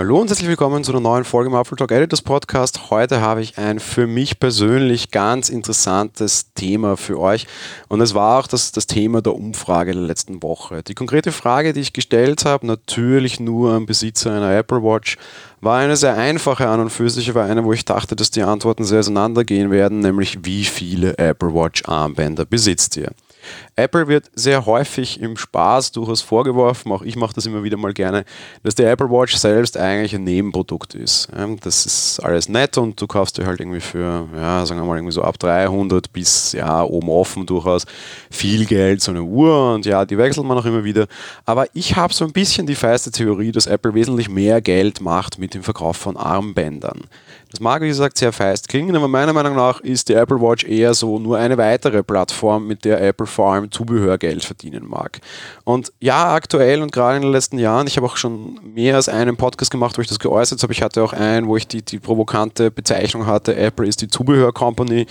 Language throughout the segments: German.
Hallo und herzlich willkommen zu einer neuen Folge im Apple Talk Editors Podcast. Heute habe ich ein für mich persönlich ganz interessantes Thema für euch und es war auch das, das Thema der Umfrage der letzten Woche. Die konkrete Frage, die ich gestellt habe, natürlich nur am Besitzer einer Apple Watch, war eine sehr einfache an und für sich, war eine, wo ich dachte, dass die Antworten sehr auseinandergehen werden, nämlich wie viele Apple Watch Armbänder besitzt ihr? Apple wird sehr häufig im Spaß durchaus vorgeworfen, auch ich mache das immer wieder mal gerne, dass die Apple Watch selbst eigentlich ein Nebenprodukt ist. Das ist alles nett und du kaufst dir halt irgendwie für, ja, sagen wir mal irgendwie so ab 300 bis ja, oben offen durchaus viel Geld so eine Uhr und ja, die wechselt man auch immer wieder. Aber ich habe so ein bisschen die feiste Theorie, dass Apple wesentlich mehr Geld macht mit dem Verkauf von Armbändern. Das mag, wie gesagt, sehr feist klingen, aber meiner Meinung nach ist die Apple Watch eher so nur eine weitere Plattform, mit der Apple vor allem Zubehör Geld verdienen mag. Und ja, aktuell und gerade in den letzten Jahren, ich habe auch schon mehr als einen Podcast gemacht, wo ich das geäußert habe. Ich hatte auch einen, wo ich die, die provokante Bezeichnung hatte, Apple ist die Zubehör Company.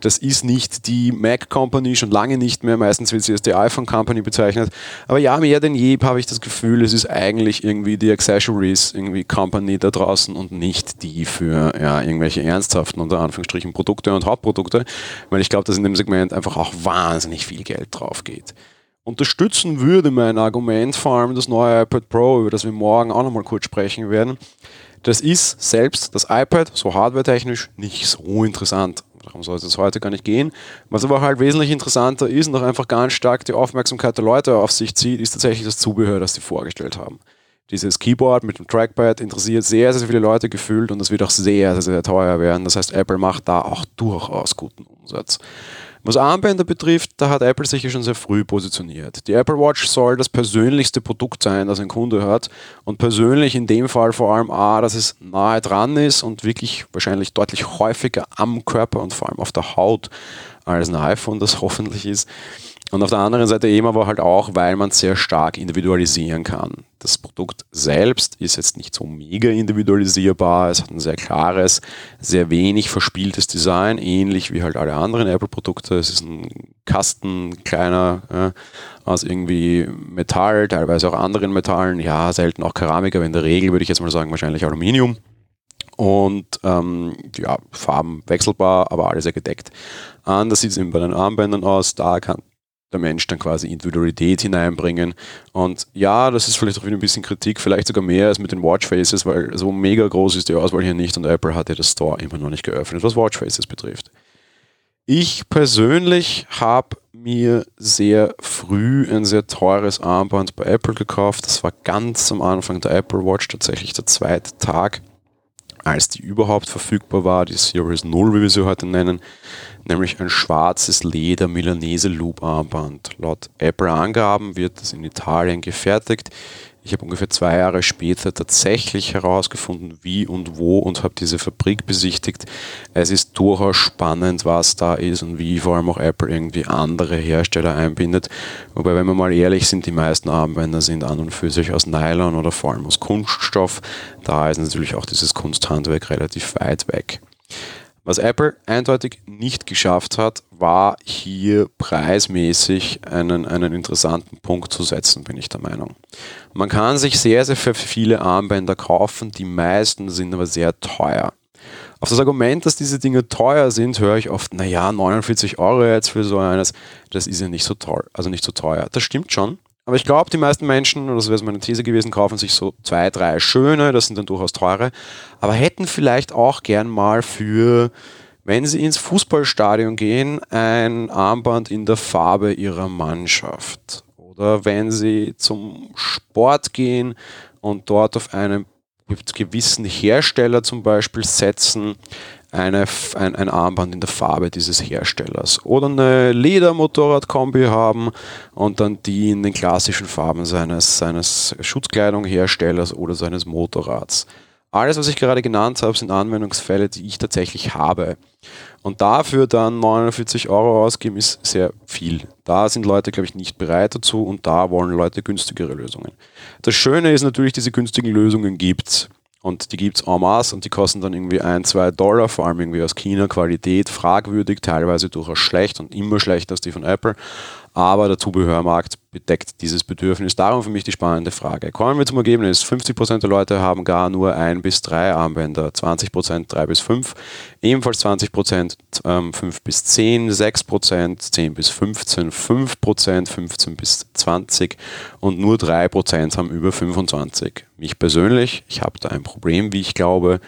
Das ist nicht die Mac Company, schon lange nicht mehr. Meistens wird sie als die iPhone Company bezeichnet. Aber ja, mehr denn je habe ich das Gefühl, es ist eigentlich irgendwie die Accessories irgendwie Company da draußen und nicht die für ja, irgendwelche ernsthaften, unter Anführungsstrichen, Produkte und Hauptprodukte. Weil ich glaube, dass in dem Segment einfach auch wahnsinnig viel Geld drauf geht. Unterstützen würde mein Argument vor allem das neue iPad Pro, über das wir morgen auch nochmal kurz sprechen werden. Das ist selbst das iPad, so hardwaretechnisch, nicht so interessant. Darum soll es heute gar nicht gehen. Was aber halt wesentlich interessanter ist und auch einfach ganz stark die Aufmerksamkeit der Leute auf sich zieht, ist tatsächlich das Zubehör, das sie vorgestellt haben. Dieses Keyboard mit dem Trackpad interessiert sehr, sehr viele Leute gefühlt und das wird auch sehr, sehr, sehr teuer werden. Das heißt, Apple macht da auch durchaus guten Umsatz. Was Armbänder betrifft, da hat Apple sich ja schon sehr früh positioniert. Die Apple Watch soll das persönlichste Produkt sein, das ein Kunde hat. Und persönlich in dem Fall vor allem A, dass es nahe dran ist und wirklich wahrscheinlich deutlich häufiger am Körper und vor allem auf der Haut als ein iPhone das hoffentlich ist. Und auf der anderen Seite eben aber halt auch, weil man sehr stark individualisieren kann. Das Produkt selbst ist jetzt nicht so mega individualisierbar. Es hat ein sehr klares, sehr wenig verspieltes Design, ähnlich wie halt alle anderen Apple-Produkte. Es ist ein Kasten, kleiner, äh, aus irgendwie Metall, teilweise auch anderen Metallen. Ja, selten auch Keramik, aber in der Regel würde ich jetzt mal sagen, wahrscheinlich Aluminium und ähm, ja, Farben wechselbar, aber alles sehr gedeckt. Anders sieht es eben bei den Armbändern aus. Da kann der Mensch dann quasi Individualität hineinbringen. Und ja, das ist vielleicht auch wieder ein bisschen Kritik, vielleicht sogar mehr als mit den Watchfaces, weil so mega groß ist die Auswahl hier nicht und Apple hat ja das Store immer noch nicht geöffnet, was Watchfaces betrifft. Ich persönlich habe mir sehr früh ein sehr teures Armband bei Apple gekauft. Das war ganz am Anfang der Apple Watch, tatsächlich der zweite Tag als die überhaupt verfügbar war, die Series 0, wie wir sie heute nennen, nämlich ein schwarzes Leder Milanese Loop Armband. Laut Apple-Angaben wird das in Italien gefertigt. Ich habe ungefähr zwei Jahre später tatsächlich herausgefunden, wie und wo und habe diese Fabrik besichtigt. Es ist durchaus spannend, was da ist und wie vor allem auch Apple irgendwie andere Hersteller einbindet. Wobei, wenn wir mal ehrlich sind, die meisten Armbänder sind an und für sich aus Nylon oder vor allem aus Kunststoff. Da ist natürlich auch dieses Kunsthandwerk relativ weit weg. Was Apple eindeutig nicht geschafft hat, war hier preismäßig einen, einen interessanten Punkt zu setzen, bin ich der Meinung. Man kann sich sehr, sehr viele Armbänder kaufen, die meisten sind aber sehr teuer. Auf das Argument, dass diese Dinge teuer sind, höre ich oft, naja, 49 Euro jetzt für so eines, das ist ja nicht so toll, also nicht so teuer. Das stimmt schon, aber ich glaube, die meisten Menschen, oder das wäre meine These gewesen, kaufen sich so zwei, drei schöne, das sind dann durchaus teure, aber hätten vielleicht auch gern mal für, wenn sie ins Fußballstadion gehen, ein Armband in der Farbe ihrer Mannschaft. Oder wenn sie zum Sport gehen und dort auf einen gewissen Hersteller zum Beispiel setzen, eine, ein, ein Armband in der Farbe dieses Herstellers oder eine Ledermotorradkombi haben und dann die in den klassischen Farben seines, seines Schutzkleidungherstellers oder seines Motorrads. Alles, was ich gerade genannt habe, sind Anwendungsfälle, die ich tatsächlich habe. Und dafür dann 49 Euro ausgeben, ist sehr viel. Da sind Leute, glaube ich, nicht bereit dazu und da wollen Leute günstigere Lösungen. Das Schöne ist natürlich, diese günstigen Lösungen gibt es. Und die gibt es en masse und die kosten dann irgendwie ein, zwei Dollar, vor allem irgendwie aus China, Qualität fragwürdig, teilweise durchaus schlecht und immer schlechter als die von Apple. Aber der Zubehörmarkt bedeckt dieses Bedürfnis. Darum für mich die spannende Frage. Kommen wir zum Ergebnis. 50% der Leute haben gar nur ein bis drei Armbänder, 20% drei bis fünf, ebenfalls 20% ähm, fünf bis zehn, 6% 10 bis 15, 5% 15 bis 20 und nur 3% haben über 25. Mich persönlich, ich habe da ein Problem, wie ich glaube,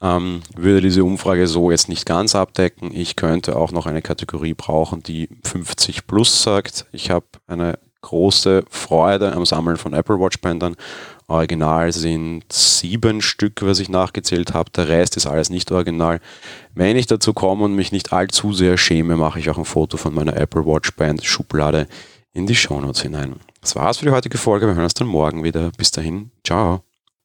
ähm, würde diese Umfrage so jetzt nicht ganz abdecken. Ich könnte auch noch eine Kategorie brauchen, die 50 plus sagt. Ich habe eine große Freude am Sammeln von Apple Watch Bändern. Original sind sieben Stück, was ich nachgezählt habe. Der Rest ist alles nicht original. Wenn ich dazu komme und mich nicht allzu sehr schäme, mache ich auch ein Foto von meiner Apple Watch Band Schublade in die Shownotes hinein. Das war's für die heutige Folge. Wir hören uns dann morgen wieder. Bis dahin, ciao.